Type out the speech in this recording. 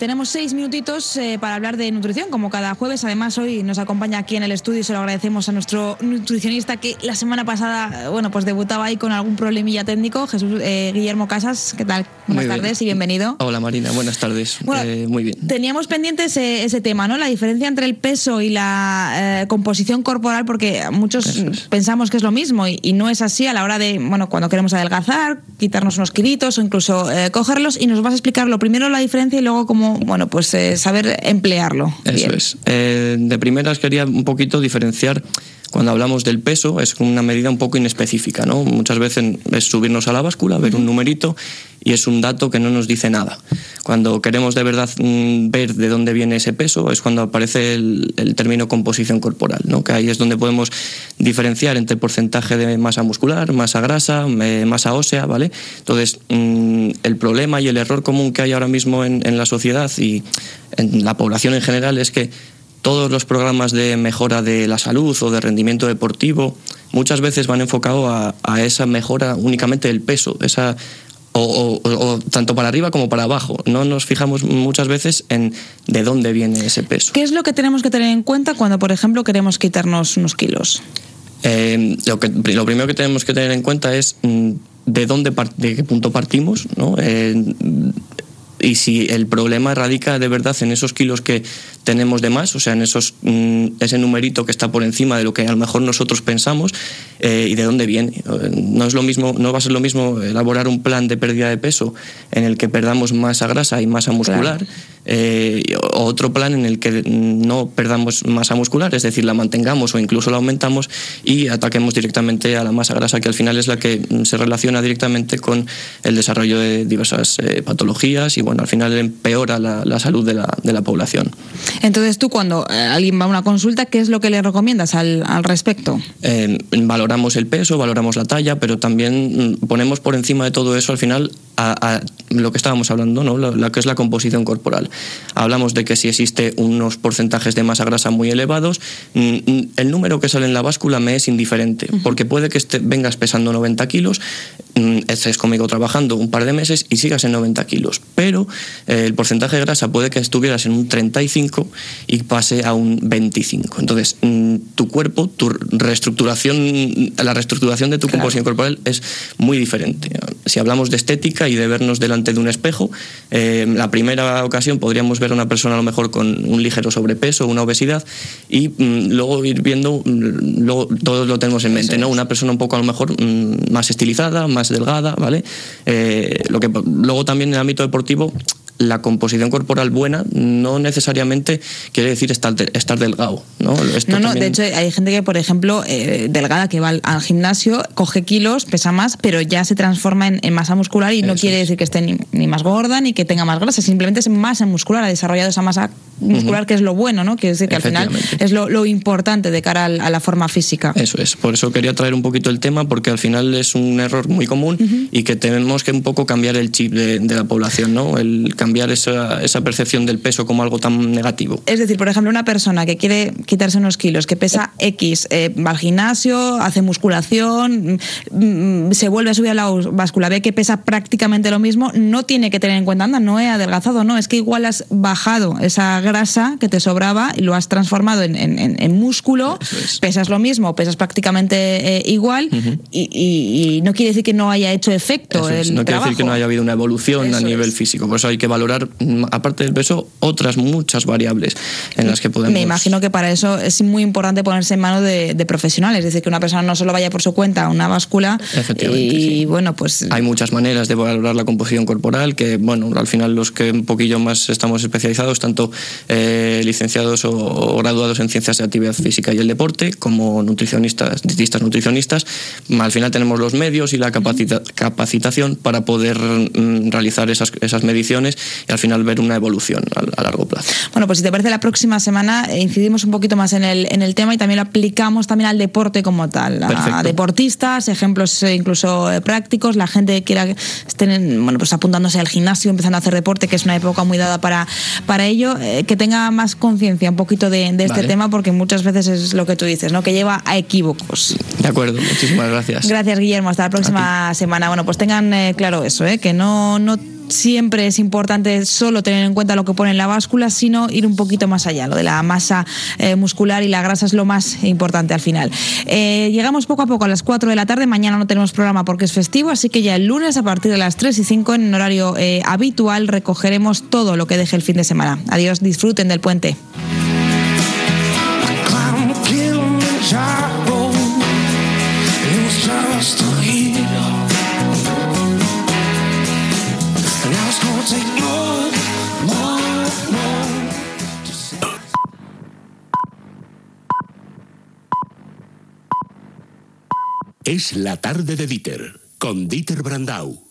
tenemos seis minutitos eh, para hablar de nutrición, como cada jueves. Además, hoy nos acompaña aquí en el estudio y se lo agradecemos a nuestro nutricionista que la semana pasada, bueno, pues debutaba ahí con algún problemilla técnico. Jesús eh, Guillermo Casas, ¿qué tal? Buenas tardes y bienvenido. Hola Marina, buenas tardes. Eh, muy bien. Teníamos pendiente ese, ese, tema, ¿no? La diferencia entre el peso y la composición corporal, porque muchos pensamos que es lo mismo y, y, no es así a la hora de, bueno, cuando queremos adelgazar, quitarnos unos kilitos o incluso cogerlos y nos vas a explicar lo primero la diferencia y luego cómo, bueno, pues eh, saber emplearlo. Eso es. Eh, de primeras quería un poquito diferenciar cuando hablamos del peso es una medida un poco inespecífica, ¿no? Muchas veces es subirnos a la báscula, ver un numerito y es un dato que no nos dice nada. Cuando queremos de verdad mm, ver de dónde viene ese peso es cuando aparece el, término composición corporal, ¿no? Que ahí es donde podemos diferenciar entre porcentaje de masa muscular, masa grasa, eh, masa ósea, ¿vale? Entonces, mm, el problema y el error común que hay ahora mismo en la sociedad y en la población en general es que todos los programas de mejora de la salud o de rendimiento deportivo muchas veces van enfocados a, esa mejora únicamente del peso, esa o, tanto para arriba como para abajo. No nos fijamos muchas veces en de dónde viene ese peso. ¿Qué es lo que tenemos que tener en cuenta cuando, por ejemplo, queremos quitarnos unos kilos? Eh, lo, que, lo primero que tenemos que tener en cuenta es mm, de dónde de qué punto partimos, ¿no? Eh, y si el problema radica de verdad en esos kilos que tenemos de más, o sea, en esos, mm, ese numerito que está por encima de lo que a lo mejor nosotros pensamos eh, y de dónde viene. No, es lo mismo, no va a ser lo mismo elaborar un plan de pérdida de peso en el que perdamos masa grasa y masa muscular, eh, otro plan en el que no perdamos masa muscular, es decir, la mantengamos o incluso la aumentamos y ataquemos directamente a la masa grasa, que al final es la que se relaciona directamente con el desarrollo de diversas eh, patologías y bueno, al final empeora la, la salud de la, de la población. Entonces tú cuando eh, alguien va a una consulta, ¿qué es lo que le recomiendas al, respecto? Eh, valoramos el peso, valoramos la talla, pero también mm, ponemos por encima de todo eso al final a, lo que estábamos hablando, ¿no? Lo, que es la composición corporal. Hablamos de que si existe unos porcentajes de masa grasa muy elevados, mm, mm, el número que sale en la báscula me es indiferente, porque puede que vengas pesando 90 kilos, estés conmigo trabajando un par de meses y sigas en 90 kilos, pero eh, el porcentaje de grasa puede que estuvieras en un 35 y pase a un 25. Entonces, mm, tu cuerpo, tu reestructuración, la reestructuración de tu composición corporal es muy diferente. Si hablamos de estética y de vernos delante de un espejo, eh, la primera ocasión podríamos ver a una persona a lo mejor con un ligero sobrepeso, una obesidad, y mm, luego ir viendo, mm, luego todos lo tenemos en mente, ¿no? Una persona un poco a lo mejor más estilizada, más delgada, ¿vale? Eh, lo que luego también en el ámbito deportivo la composición corporal buena no necesariamente quiere decir estar, estar delgado. ¿no? no, no, de hecho hay gente que, por ejemplo, eh, delgada que va al, gimnasio, coge kilos, pesa más, pero ya se transforma en, masa muscular y no quiere decir que esté ni, más gorda ni que tenga más grasa, simplemente es masa muscular, ha desarrollado esa masa muscular que es lo bueno, ¿no? Quiere decir que al final es lo, importante de cara a la forma física. Eso es, por eso quería traer un poquito el tema, porque al final es un error muy común y que tenemos que un poco cambiar el chip de, de la población, ¿no? El cambiar esa, esa, percepción del peso como algo tan negativo. Es decir, por ejemplo, una persona que quiere quitarse unos kilos, que pesa X, eh, va al gimnasio, hace musculación, mm, mm, se vuelve a subir a la báscula, ve que pesa prácticamente lo mismo, no tiene que tener en cuenta, anda, no he adelgazado, no, es que igual has bajado esa grasa que te sobraba y lo has transformado en, en, músculo, pesas lo mismo, pesas prácticamente eh, igual y, no quiere decir que no haya hecho efecto. El no quiere decir que no haya habido una evolución a nivel físico, por eso hay que valorar Mm, aparte del peso, otras muchas variables en las que podemos. Me imagino que para eso es muy importante ponerse en manos de, profesionales, es decir, que una persona no solo vaya por su cuenta a una báscula. Y bueno, pues. Hay muchas maneras de valorar la composición corporal, que bueno, al final los que un poquillo más estamos especializados, tanto eh, licenciados o, graduados en ciencias de actividad física y el deporte, como nutricionistas, dietistas nutricionistas, al final tenemos los medios y la capacitación para poder mm, realizar esas, esas mediciones y al final ver una evolución a, largo plazo. Bueno, pues si te parece, la próxima semana eh, incidimos un poquito más en el, en el tema y también lo aplicamos también al deporte como tal. A deportistas, ejemplos eh, incluso eh, prácticos, la gente que quiera estén bueno, pues apuntándose al gimnasio, empezando a hacer deporte, que es una época muy dada para, para ello, que tenga más conciencia un poquito de, este tema, porque muchas veces es lo que tú dices, ¿no? que lleva a equívocos. De acuerdo, muchísimas gracias. Gracias, Guillermo. Hasta la próxima semana. Bueno, pues tengan claro eso, ¿eh? que no, no siempre es importante solo tener en cuenta lo que pone en la báscula, sino ir un poquito más allá. Lo de la masa eh, muscular y la grasa es lo más importante al final. Eh, llegamos poco a poco a las 4 de la tarde. Mañana no tenemos programa porque es festivo, así que ya el lunes a partir de las 3 y 5 en horario eh, habitual recogeremos todo lo que deje el fin de semana. Adiós, disfruten del puente. Es la tarde de Dieter, con Dieter Brandau.